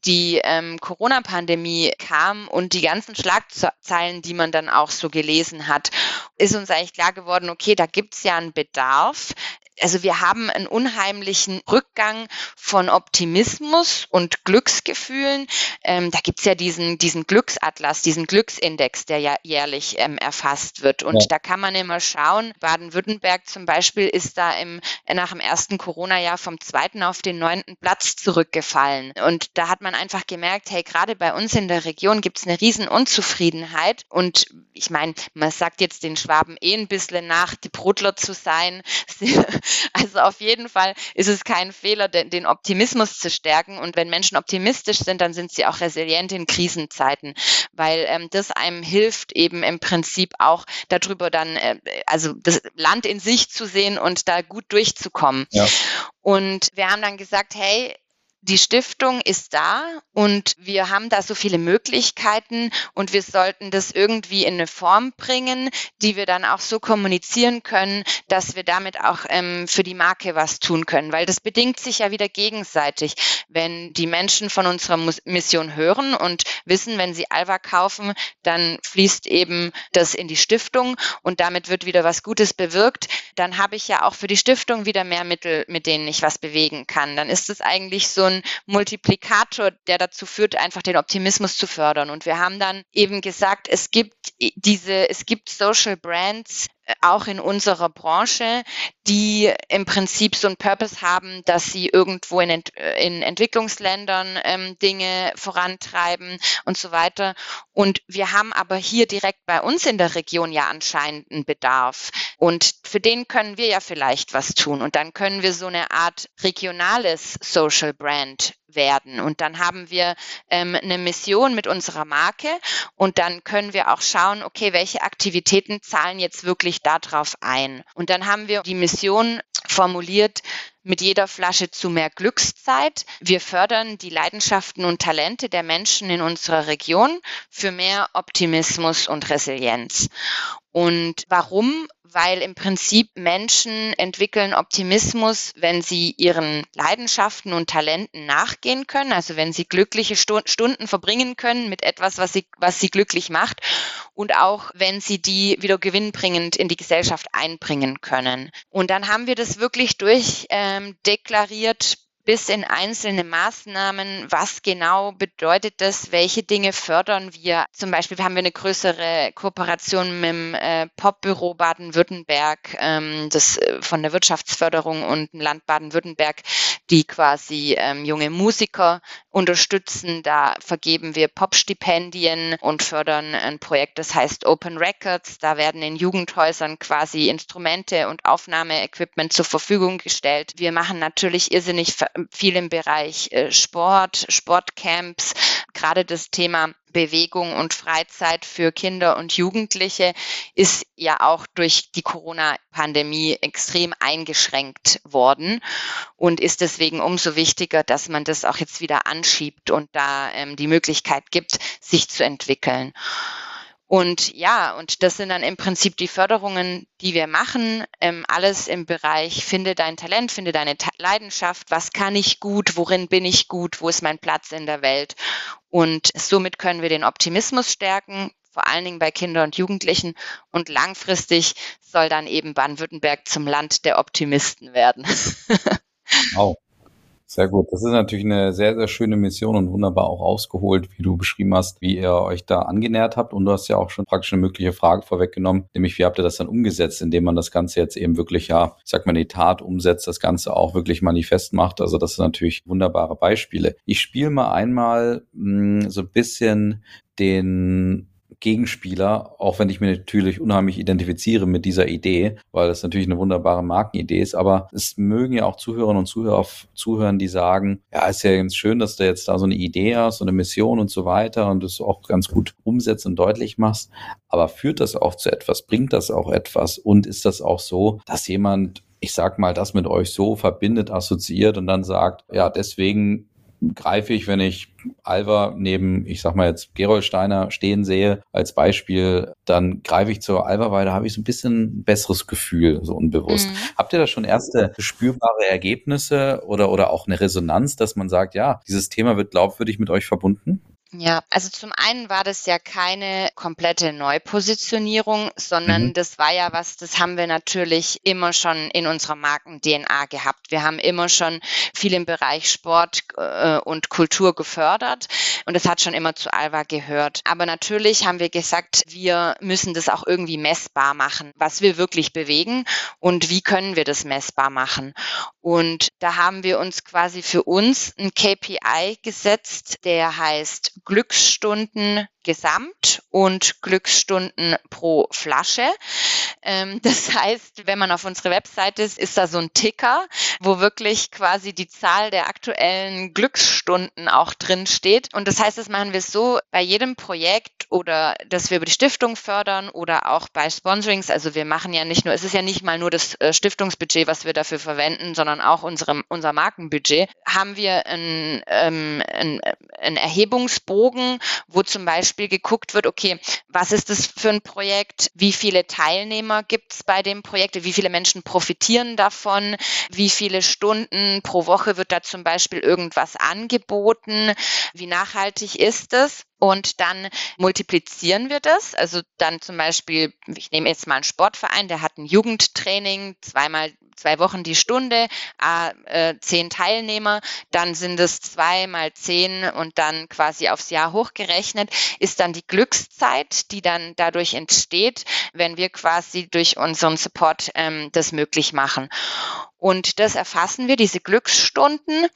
die ähm, Corona-Pandemie kam und die ganzen Schlagzeilen, die man dann auch so gelesen hat, ist uns eigentlich klar geworden, okay, da gibt's ja einen Bedarf also wir haben einen unheimlichen Rückgang von Optimismus und Glücksgefühlen. Ähm, da gibt's ja diesen, diesen Glücksatlas, diesen Glücksindex, der ja jährlich ähm, erfasst wird. Und ja. da kann man immer schauen, Baden-Württemberg zum Beispiel ist da im, nach dem ersten Corona-Jahr vom zweiten auf den neunten Platz zurückgefallen. Und da hat man einfach gemerkt, hey, gerade bei uns in der Region gibt's eine riesen Unzufriedenheit. Und ich meine, man sagt jetzt den Schwaben eh ein bisschen nach, die Brudler zu sein. Also auf jeden Fall ist es kein Fehler, den, den Optimismus zu stärken. Und wenn Menschen optimistisch sind, dann sind sie auch resilient in Krisenzeiten, weil ähm, das einem hilft, eben im Prinzip auch darüber dann, äh, also das Land in sich zu sehen und da gut durchzukommen. Ja. Und wir haben dann gesagt, hey, die Stiftung ist da und wir haben da so viele Möglichkeiten und wir sollten das irgendwie in eine Form bringen, die wir dann auch so kommunizieren können, dass wir damit auch ähm, für die Marke was tun können, weil das bedingt sich ja wieder gegenseitig. Wenn die Menschen von unserer Mission hören und wissen, wenn sie Alva kaufen, dann fließt eben das in die Stiftung und damit wird wieder was Gutes bewirkt, dann habe ich ja auch für die Stiftung wieder mehr Mittel, mit denen ich was bewegen kann. Dann ist es eigentlich so ein Multiplikator, der dazu führt, einfach den Optimismus zu fördern. Und wir haben dann eben gesagt, es gibt diese, es gibt Social Brands, auch in unserer Branche, die im Prinzip so einen Purpose haben, dass sie irgendwo in, Ent in Entwicklungsländern ähm, Dinge vorantreiben und so weiter. Und wir haben aber hier direkt bei uns in der Region ja anscheinend einen Bedarf. Und für den können wir ja vielleicht was tun. Und dann können wir so eine Art regionales Social Brand werden. Und dann haben wir ähm, eine Mission mit unserer Marke und dann können wir auch schauen, okay, welche Aktivitäten zahlen jetzt wirklich darauf ein. Und dann haben wir die Mission formuliert, mit jeder Flasche zu mehr Glückszeit. Wir fördern die Leidenschaften und Talente der Menschen in unserer Region für mehr Optimismus und Resilienz. Und warum? Weil im Prinzip Menschen entwickeln Optimismus, wenn sie ihren Leidenschaften und Talenten nachgehen können, also wenn sie glückliche Stunden verbringen können mit etwas, was sie, was sie glücklich macht und auch wenn sie die wieder gewinnbringend in die Gesellschaft einbringen können. Und dann haben wir das wirklich durchdeklariert ähm, bis in einzelne Maßnahmen. Was genau bedeutet das? Welche Dinge fördern wir? Zum Beispiel haben wir eine größere Kooperation mit dem äh, Popbüro Baden-Württemberg, ähm, das äh, von der Wirtschaftsförderung und dem Land Baden-Württemberg, die quasi ähm, junge Musiker unterstützen. Da vergeben wir Pop-Stipendien und fördern ein Projekt, das heißt Open Records. Da werden in Jugendhäusern quasi Instrumente und Aufnahmeequipment zur Verfügung gestellt. Wir machen natürlich irrsinnig viel im Bereich äh, Sport, Sportcamps, gerade das Thema Bewegung und Freizeit für Kinder und Jugendliche ist ja auch durch die Corona-Pandemie extrem eingeschränkt worden und ist deswegen umso wichtiger, dass man das auch jetzt wieder anschiebt und da ähm, die Möglichkeit gibt, sich zu entwickeln. Und ja, und das sind dann im Prinzip die Förderungen, die wir machen. Ähm, alles im Bereich finde dein Talent, finde deine Ta Leidenschaft, was kann ich gut, worin bin ich gut, wo ist mein Platz in der Welt. Und somit können wir den Optimismus stärken, vor allen Dingen bei Kindern und Jugendlichen. Und langfristig soll dann eben Baden-Württemberg zum Land der Optimisten werden. Wow. Sehr gut. Das ist natürlich eine sehr, sehr schöne Mission und wunderbar auch ausgeholt, wie du beschrieben hast, wie ihr euch da angenähert habt. Und du hast ja auch schon praktisch eine mögliche Frage vorweggenommen, nämlich wie habt ihr das dann umgesetzt, indem man das Ganze jetzt eben wirklich, ja, ich sag mal, in die Tat umsetzt, das Ganze auch wirklich manifest macht. Also das sind natürlich wunderbare Beispiele. Ich spiele mal einmal mh, hm, so ein bisschen den Gegenspieler, auch wenn ich mir natürlich unheimlich identifiziere mit dieser Idee, weil das natürlich eine wunderbare Markenidee ist. Aber es mögen ja auch Zuhörerinnen und Zuhörer zuhören, die sagen, ja, ist ja ganz schön, dass du jetzt da so eine Idee hast, so eine Mission und so weiter und das auch ganz gut umsetzt und deutlich machst. Aber führt das auch zu etwas? Bringt das auch etwas? Und ist das auch so, dass jemand ich sag mal, das mit euch so verbindet, assoziiert und dann sagt, ja, deswegen greife ich, wenn ich Alva neben, ich sag mal jetzt Gerolsteiner stehen sehe als Beispiel, dann greife ich zur Alva, weil da habe ich so ein bisschen ein besseres Gefühl, so unbewusst. Mhm. Habt ihr da schon erste spürbare Ergebnisse oder, oder auch eine Resonanz, dass man sagt, ja, dieses Thema wird glaubwürdig mit euch verbunden? Ja, also zum einen war das ja keine komplette Neupositionierung, sondern mhm. das war ja was, das haben wir natürlich immer schon in unserer Marken-DNA gehabt. Wir haben immer schon viel im Bereich Sport äh, und Kultur gefördert und das hat schon immer zu Alva gehört. Aber natürlich haben wir gesagt, wir müssen das auch irgendwie messbar machen, was wir wirklich bewegen und wie können wir das messbar machen. Und da haben wir uns quasi für uns ein KPI gesetzt, der heißt Glücksstunden Gesamt und Glücksstunden pro Flasche. Ähm, das heißt, wenn man auf unsere Webseite ist, ist da so ein Ticker, wo wirklich quasi die Zahl der aktuellen Glücksstunden auch drin steht. Und das heißt, das machen wir so bei jedem Projekt oder dass wir über die Stiftung fördern oder auch bei Sponsorings. Also wir machen ja nicht nur, es ist ja nicht mal nur das äh, Stiftungsbudget, was wir dafür verwenden, sondern auch unsere, unser Markenbudget. Haben wir ein, ähm, ein, ein Erhebungsbogen, wo zum Beispiel geguckt wird, okay, was ist das für ein Projekt? Wie viele Teilnehmer gibt es bei dem Projekt? Wie viele Menschen profitieren davon? Wie viele Stunden pro Woche wird da zum Beispiel irgendwas angeboten? Wie nachhaltig ist es? Und dann multiplizieren wir das. Also dann zum Beispiel, ich nehme jetzt mal einen Sportverein, der hat ein Jugendtraining, zweimal zwei Wochen die Stunde, äh, zehn Teilnehmer, dann sind es zwei mal zehn und dann quasi aufs Jahr hochgerechnet, ist dann die Glückszeit, die dann dadurch entsteht, wenn wir quasi durch unseren Support ähm, das möglich machen. Und das erfassen wir, diese Glücksstunden.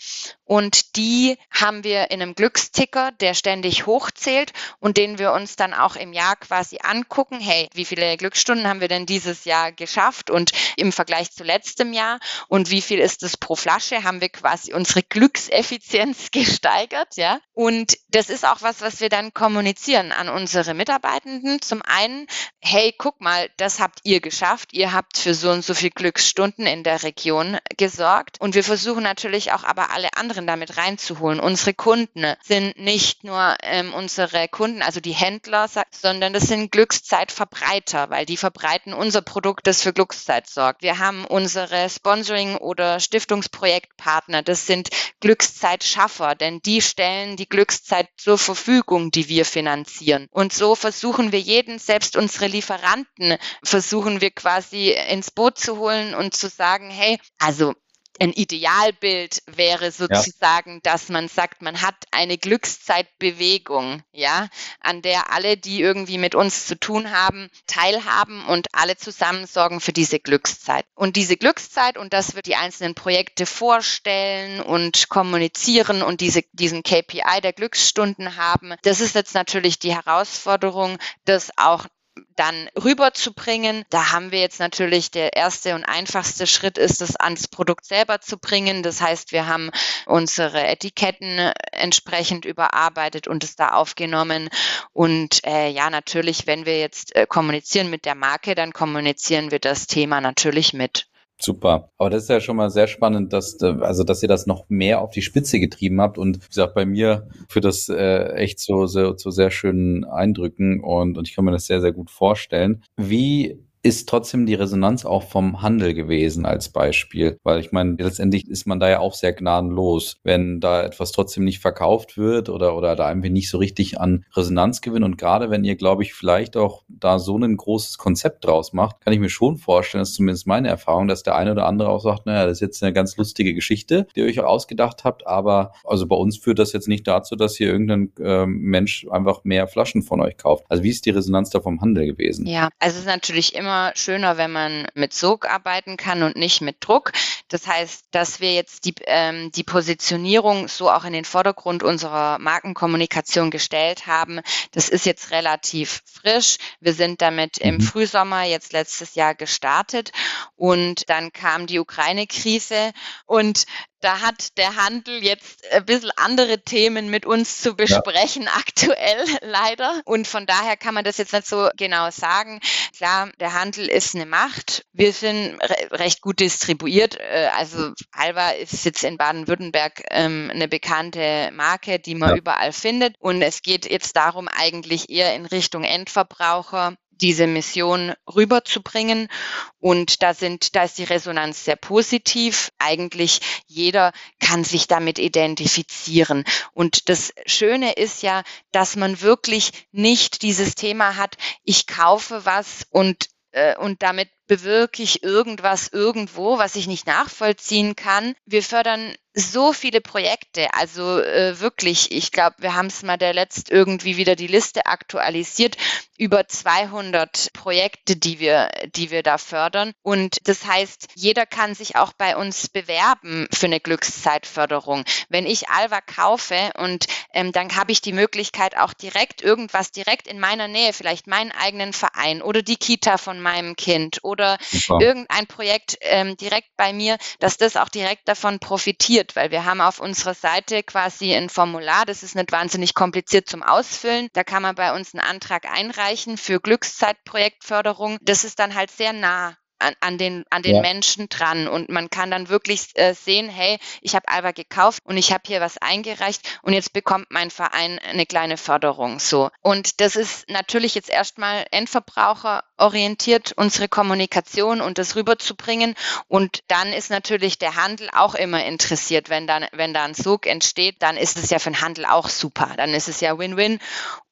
Und die haben wir in einem Glücksticker, der ständig hochzählt und den wir uns dann auch im Jahr quasi angucken. Hey, wie viele Glücksstunden haben wir denn dieses Jahr geschafft? Und im Vergleich zu letztem Jahr und wie viel ist es pro Flasche? Haben wir quasi unsere Glückseffizienz gesteigert, ja? Und das ist auch was, was wir dann kommunizieren an unsere Mitarbeitenden. Zum einen, hey, guck mal, das habt ihr geschafft. Ihr habt für so und so viel Glücksstunden in der Region Region gesorgt. Und wir versuchen natürlich auch aber alle anderen damit reinzuholen. Unsere Kunden sind nicht nur ähm, unsere Kunden, also die Händler, sondern das sind Glückszeitverbreiter, weil die verbreiten unser Produkt, das für Glückszeit sorgt. Wir haben unsere Sponsoring- oder Stiftungsprojektpartner, das sind Glückszeitschaffer, denn die stellen die Glückszeit zur Verfügung, die wir finanzieren. Und so versuchen wir jeden, selbst unsere Lieferanten, versuchen wir quasi ins Boot zu holen und zu sagen, hey, also ein Idealbild wäre sozusagen, ja. dass man sagt, man hat eine Glückszeitbewegung, ja, an der alle, die irgendwie mit uns zu tun haben, teilhaben und alle zusammen sorgen für diese Glückszeit. Und diese Glückszeit, und das wird die einzelnen Projekte vorstellen und kommunizieren und diese, diesen KPI der Glücksstunden haben, das ist jetzt natürlich die Herausforderung, das auch dann rüberzubringen. Da haben wir jetzt natürlich der erste und einfachste Schritt ist, das ans Produkt selber zu bringen. Das heißt, wir haben unsere Etiketten entsprechend überarbeitet und es da aufgenommen. Und äh, ja, natürlich, wenn wir jetzt äh, kommunizieren mit der Marke, dann kommunizieren wir das Thema natürlich mit. Super. Aber das ist ja schon mal sehr spannend, dass, also, dass ihr das noch mehr auf die Spitze getrieben habt. Und wie gesagt, bei mir führt das äh, echt so, so, so sehr schönen Eindrücken und, und ich kann mir das sehr, sehr gut vorstellen. Wie ist trotzdem die Resonanz auch vom Handel gewesen als Beispiel. Weil ich meine, letztendlich ist man da ja auch sehr gnadenlos, wenn da etwas trotzdem nicht verkauft wird oder, oder da irgendwie nicht so richtig an Resonanz gewinnt. Und gerade wenn ihr, glaube ich, vielleicht auch da so ein großes Konzept draus macht, kann ich mir schon vorstellen, das ist zumindest meine Erfahrung, dass der eine oder andere auch sagt, naja, das ist jetzt eine ganz lustige Geschichte, die ihr euch ausgedacht habt, aber also bei uns führt das jetzt nicht dazu, dass hier irgendein äh, Mensch einfach mehr Flaschen von euch kauft. Also wie ist die Resonanz da vom Handel gewesen? Ja, also es ist natürlich immer immer schöner, wenn man mit Sog arbeiten kann und nicht mit Druck. Das heißt, dass wir jetzt die, ähm, die Positionierung so auch in den Vordergrund unserer Markenkommunikation gestellt haben, das ist jetzt relativ frisch. Wir sind damit im mhm. Frühsommer jetzt letztes Jahr gestartet und dann kam die Ukraine-Krise und da hat der Handel jetzt ein bisschen andere Themen mit uns zu besprechen, ja. aktuell leider. Und von daher kann man das jetzt nicht so genau sagen. Klar, der Handel ist eine Macht. Wir sind re recht gut distribuiert. Äh, also Alba ist jetzt in Baden-Württemberg ähm, eine bekannte Marke, die man ja. überall findet. Und es geht jetzt darum, eigentlich eher in Richtung Endverbraucher diese Mission rüberzubringen. Und da sind, da ist die Resonanz sehr positiv. Eigentlich jeder kann sich damit identifizieren. Und das Schöne ist ja, dass man wirklich nicht dieses Thema hat, ich kaufe was und äh, und damit bewirke ich irgendwas irgendwo, was ich nicht nachvollziehen kann. Wir fördern so viele Projekte, also äh, wirklich, ich glaube, wir haben es mal der letzt irgendwie wieder die Liste aktualisiert, über 200 Projekte, die wir, die wir da fördern. Und das heißt, jeder kann sich auch bei uns bewerben für eine Glückszeitförderung. Wenn ich Alva kaufe und ähm, dann habe ich die Möglichkeit auch direkt irgendwas direkt in meiner Nähe, vielleicht meinen eigenen Verein oder die Kita von meinem Kind oder Super. irgendein Projekt ähm, direkt bei mir, dass das auch direkt davon profitiert weil wir haben auf unserer Seite quasi ein Formular, das ist nicht wahnsinnig kompliziert zum Ausfüllen. Da kann man bei uns einen Antrag einreichen für Glückszeitprojektförderung. Das ist dann halt sehr nah an, an den, an den ja. Menschen dran. Und man kann dann wirklich äh, sehen, hey, ich habe Alba gekauft und ich habe hier was eingereicht und jetzt bekommt mein Verein eine kleine Förderung. So. Und das ist natürlich jetzt erstmal Endverbraucher orientiert, unsere Kommunikation und das rüberzubringen. Und dann ist natürlich der Handel auch immer interessiert. Wenn dann, wenn da ein Sog entsteht, dann ist es ja für den Handel auch super. Dann ist es ja Win-Win.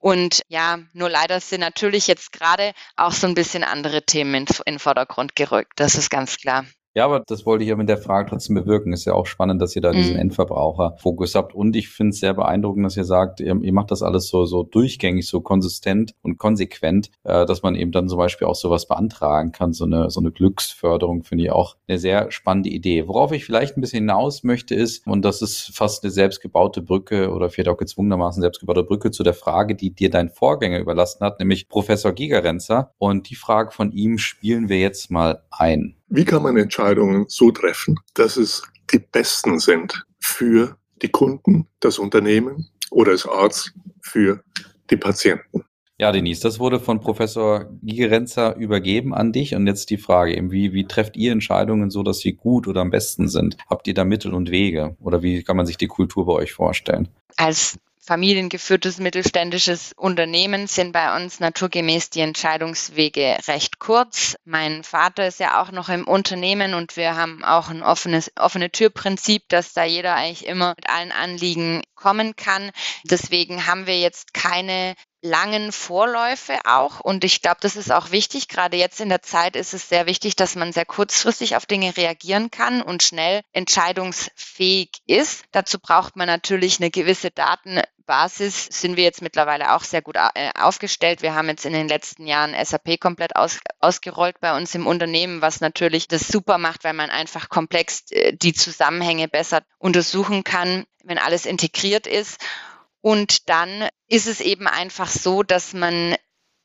Und ja, nur leider sind natürlich jetzt gerade auch so ein bisschen andere Themen in, in Vordergrund gerückt. Das ist ganz klar. Ja, aber das wollte ich ja mit der Frage trotzdem bewirken. Ist ja auch spannend, dass ihr da mhm. diesen Endverbraucherfokus habt. Und ich finde es sehr beeindruckend, dass ihr sagt, ihr, ihr, macht das alles so, so durchgängig, so konsistent und konsequent, äh, dass man eben dann zum Beispiel auch sowas beantragen kann. So eine, so eine Glücksförderung finde ich auch eine sehr spannende Idee. Worauf ich vielleicht ein bisschen hinaus möchte ist, und das ist fast eine selbstgebaute Brücke oder vielleicht auch gezwungenermaßen selbstgebaute Brücke zu der Frage, die dir dein Vorgänger überlassen hat, nämlich Professor Gigerenzer. Und die Frage von ihm spielen wir jetzt mal ein. Wie kann man Entscheidungen so treffen, dass es die besten sind für die Kunden, das Unternehmen oder als Arzt für die Patienten? Ja, Denise, das wurde von Professor Gigerenzer übergeben an dich. Und jetzt die Frage, wie, wie trefft ihr Entscheidungen so, dass sie gut oder am besten sind? Habt ihr da Mittel und Wege? Oder wie kann man sich die Kultur bei euch vorstellen? Als familiengeführtes mittelständisches Unternehmen sind bei uns naturgemäß die Entscheidungswege recht kurz. Mein Vater ist ja auch noch im Unternehmen und wir haben auch ein offenes, offene Türprinzip, dass da jeder eigentlich immer mit allen Anliegen kommen kann. Deswegen haben wir jetzt keine langen Vorläufe auch. Und ich glaube, das ist auch wichtig. Gerade jetzt in der Zeit ist es sehr wichtig, dass man sehr kurzfristig auf Dinge reagieren kann und schnell entscheidungsfähig ist. Dazu braucht man natürlich eine gewisse Datenbasis. Sind wir jetzt mittlerweile auch sehr gut äh, aufgestellt. Wir haben jetzt in den letzten Jahren SAP komplett aus, ausgerollt bei uns im Unternehmen, was natürlich das super macht, weil man einfach komplex äh, die Zusammenhänge besser untersuchen kann, wenn alles integriert ist. Und dann ist es eben einfach so, dass man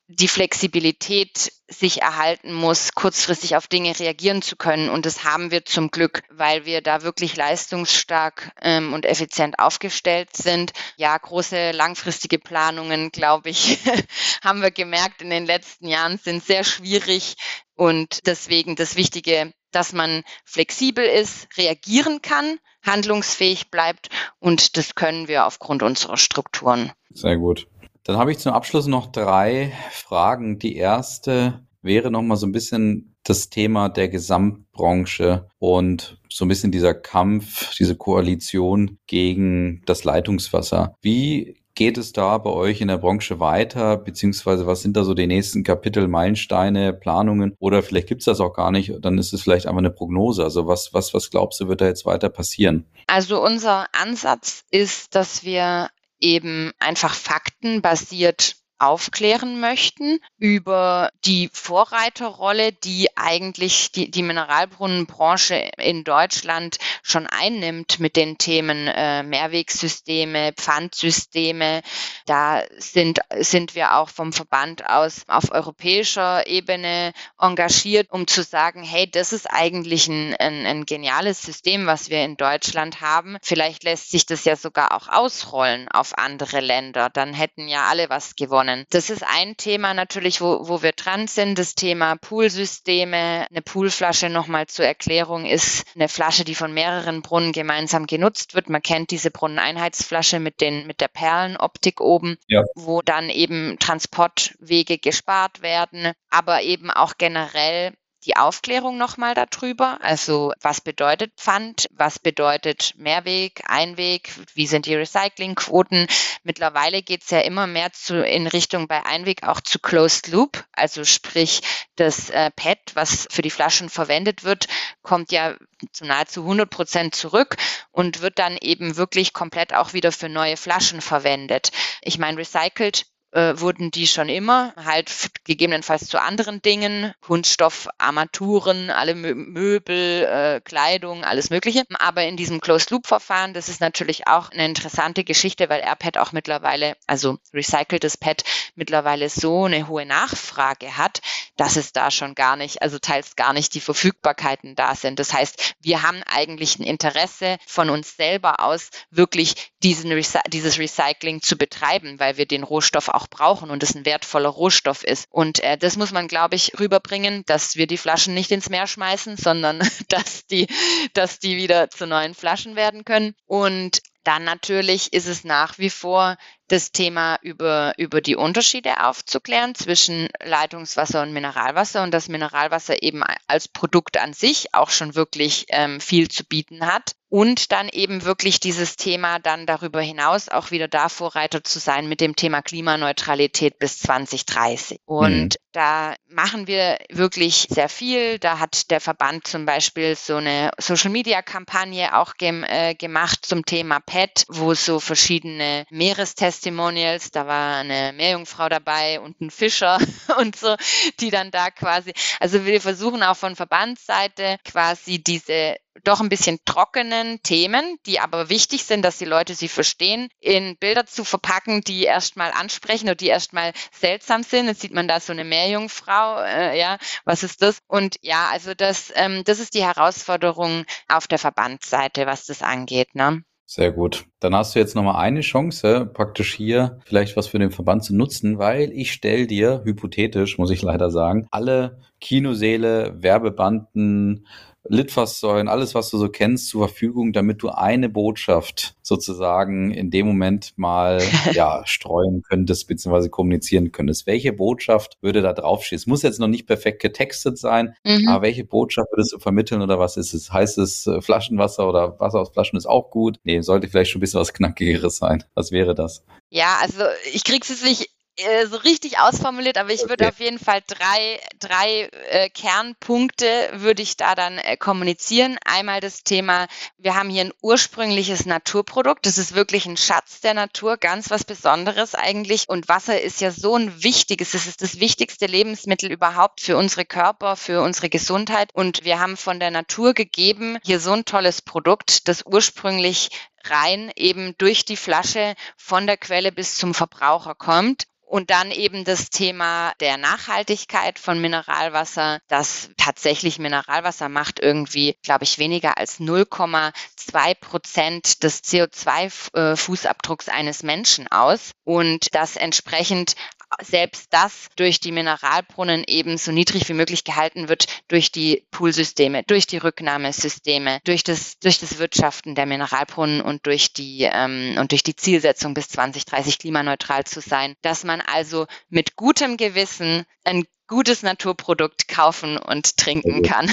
die Flexibilität sich erhalten muss, kurzfristig auf Dinge reagieren zu können. Und das haben wir zum Glück, weil wir da wirklich leistungsstark ähm, und effizient aufgestellt sind. Ja, große langfristige Planungen, glaube ich, haben wir gemerkt in den letzten Jahren, sind sehr schwierig. Und deswegen das Wichtige, dass man flexibel ist, reagieren kann, handlungsfähig bleibt und das können wir aufgrund unserer Strukturen. Sehr gut. Dann habe ich zum Abschluss noch drei Fragen. Die erste wäre nochmal so ein bisschen das Thema der Gesamtbranche und so ein bisschen dieser Kampf, diese Koalition gegen das Leitungswasser. Wie geht es da bei euch in der Branche weiter? Beziehungsweise was sind da so die nächsten Kapitel, Meilensteine, Planungen? Oder vielleicht gibt es das auch gar nicht, dann ist es vielleicht einfach eine Prognose. Also was, was, was glaubst du, wird da jetzt weiter passieren? Also unser Ansatz ist, dass wir eben einfach faktenbasiert aufklären möchten über die Vorreiterrolle, die eigentlich die, die Mineralbrunnenbranche in Deutschland schon einnimmt mit den Themen äh, Mehrwegsysteme, Pfandsysteme. Da sind, sind wir auch vom Verband aus auf europäischer Ebene engagiert, um zu sagen, hey, das ist eigentlich ein, ein, ein geniales System, was wir in Deutschland haben. Vielleicht lässt sich das ja sogar auch ausrollen auf andere Länder. Dann hätten ja alle was gewonnen gewonnen. Das ist ein Thema natürlich, wo, wo wir dran sind. Das Thema Poolsysteme. Eine Poolflasche nochmal zur Erklärung ist eine Flasche, die von mehreren Brunnen gemeinsam genutzt wird. Man kennt diese Brunneneinheitsflasche mit den, mit der Perlenoptik oben, ja. wo dann eben Transportwege gespart werden, aber eben auch generell die Aufklärung nochmal darüber. Also was bedeutet Pfand, was bedeutet Mehrweg, Einweg, wie sind die Recyclingquoten. Mittlerweile geht es ja immer mehr zu, in Richtung bei Einweg auch zu Closed Loop, also sprich das äh, PET, was für die Flaschen verwendet wird, kommt ja zu nahezu 100 Prozent zurück und wird dann eben wirklich komplett auch wieder für neue Flaschen verwendet. Ich meine, recycelt äh, wurden die schon immer, halt gegebenenfalls zu anderen Dingen, Kunststoff, Armaturen, alle Mö Möbel, äh, Kleidung, alles Mögliche. Aber in diesem Closed-Loop-Verfahren, das ist natürlich auch eine interessante Geschichte, weil AirPad auch mittlerweile, also recyceltes Pad, mittlerweile so eine hohe Nachfrage hat, dass es da schon gar nicht, also teils gar nicht die Verfügbarkeiten da sind. Das heißt, wir haben eigentlich ein Interesse von uns selber aus, wirklich diesen, dieses Recycling zu betreiben, weil wir den Rohstoff auch brauchen und es ein wertvoller Rohstoff ist. Und äh, das muss man, glaube ich, rüberbringen, dass wir die Flaschen nicht ins Meer schmeißen, sondern dass die, dass die wieder zu neuen Flaschen werden können. Und dann natürlich ist es nach wie vor das Thema über, über die Unterschiede aufzuklären zwischen Leitungswasser und Mineralwasser und dass Mineralwasser eben als Produkt an sich auch schon wirklich ähm, viel zu bieten hat und dann eben wirklich dieses Thema dann darüber hinaus auch wieder da Vorreiter zu sein mit dem Thema Klimaneutralität bis 2030. Und mhm. Da machen wir wirklich sehr viel. Da hat der Verband zum Beispiel so eine Social-Media-Kampagne auch gem äh, gemacht zum Thema PET, wo so verschiedene Meerestestimonials, da war eine Meerjungfrau dabei und ein Fischer und so, die dann da quasi, also wir versuchen auch von Verbandsseite quasi diese doch ein bisschen trockenen Themen, die aber wichtig sind, dass die Leute sie verstehen, in Bilder zu verpacken, die erstmal ansprechen oder die erstmal seltsam sind. Jetzt sieht man da so eine Meerjungfrau, äh, ja, was ist das? Und ja, also das, ähm, das ist die Herausforderung auf der Verbandsseite, was das angeht. Ne? Sehr gut. Dann hast du jetzt nochmal eine Chance, praktisch hier vielleicht was für den Verband zu nutzen, weil ich stelle dir, hypothetisch muss ich leider sagen, alle Kinoseele, Werbebanden, Litfaßsäulen, alles, was du so kennst, zur Verfügung, damit du eine Botschaft sozusagen in dem Moment mal ja, streuen könntest, beziehungsweise kommunizieren könntest. Welche Botschaft würde da draufstehen? Es muss jetzt noch nicht perfekt getextet sein, mhm. aber welche Botschaft würdest du vermitteln oder was ist es? Heißt es äh, Flaschenwasser oder Wasser aus Flaschen ist auch gut? Nee, sollte vielleicht schon ein bisschen was Knackigeres sein. Was wäre das? Ja, also ich krieg's jetzt nicht äh, so richtig ausformuliert, aber ich okay. würde auf jeden Fall drei, drei äh, Kernpunkte würde ich da dann äh, kommunizieren. Einmal das Thema, wir haben hier ein ursprüngliches Naturprodukt. Das ist wirklich ein Schatz der Natur, ganz was Besonderes eigentlich. Und Wasser ist ja so ein wichtiges, es ist das wichtigste Lebensmittel überhaupt für unsere Körper, für unsere Gesundheit. Und wir haben von der Natur gegeben hier so ein tolles Produkt, das ursprünglich rein eben durch die Flasche von der Quelle bis zum Verbraucher kommt. Und dann eben das Thema der Nachhaltigkeit von Mineralwasser, dass tatsächlich Mineralwasser macht irgendwie, glaube ich, weniger als 0,2 Prozent des CO2-Fußabdrucks eines Menschen aus und dass entsprechend selbst das durch die Mineralbrunnen eben so niedrig wie möglich gehalten wird durch die Poolsysteme, durch die Rücknahmesysteme, durch das, durch das Wirtschaften der Mineralbrunnen und durch die, ähm, und durch die Zielsetzung bis 2030 klimaneutral zu sein, dass man also mit gutem Gewissen ein gutes Naturprodukt kaufen und trinken kann.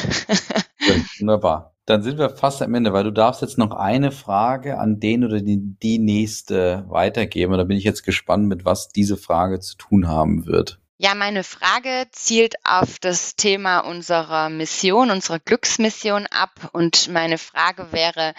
Wunderbar. Dann sind wir fast am Ende, weil du darfst jetzt noch eine Frage an den oder die, die nächste weitergeben. Und da bin ich jetzt gespannt, mit was diese Frage zu tun haben wird. Ja, meine Frage zielt auf das Thema unserer Mission, unserer Glücksmission ab. Und meine Frage wäre,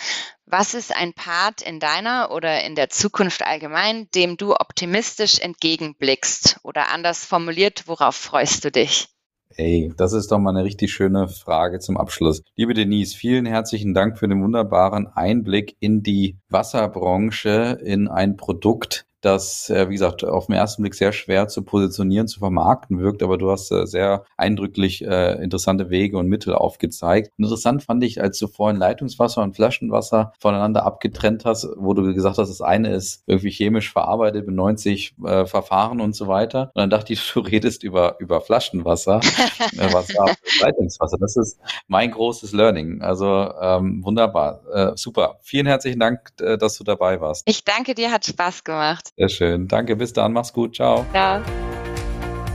was ist ein Part in deiner oder in der Zukunft allgemein, dem du optimistisch entgegenblickst? Oder anders formuliert, worauf freust du dich? Ey, das ist doch mal eine richtig schöne Frage zum Abschluss. Liebe Denise, vielen herzlichen Dank für den wunderbaren Einblick in die Wasserbranche, in ein Produkt, das, äh, wie gesagt, auf den ersten Blick sehr schwer zu positionieren, zu vermarkten wirkt, aber du hast äh, sehr eindrücklich äh, interessante Wege und Mittel aufgezeigt. interessant fand ich, als du vorhin Leitungswasser und Flaschenwasser voneinander abgetrennt hast, wo du gesagt hast, das eine ist irgendwie chemisch verarbeitet mit 90 äh, Verfahren und so weiter. Und dann dachte ich, du redest über, über Flaschenwasser, äh, Wasser, Leitungswasser. Das ist mein großes Learning. Also ähm, wunderbar, äh, super. Vielen herzlichen Dank, äh, dass du dabei warst. Ich danke dir, hat Spaß gemacht. Sehr schön. Danke, bis dann. Mach's gut. Ciao. Ciao.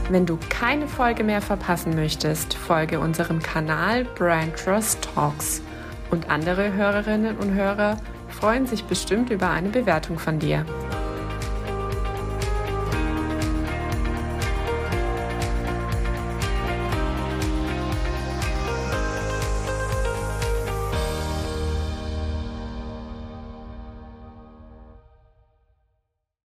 Wenn du keine Folge mehr verpassen möchtest, folge unserem Kanal Brand Trust Talks. Und andere Hörerinnen und Hörer freuen sich bestimmt über eine Bewertung von dir.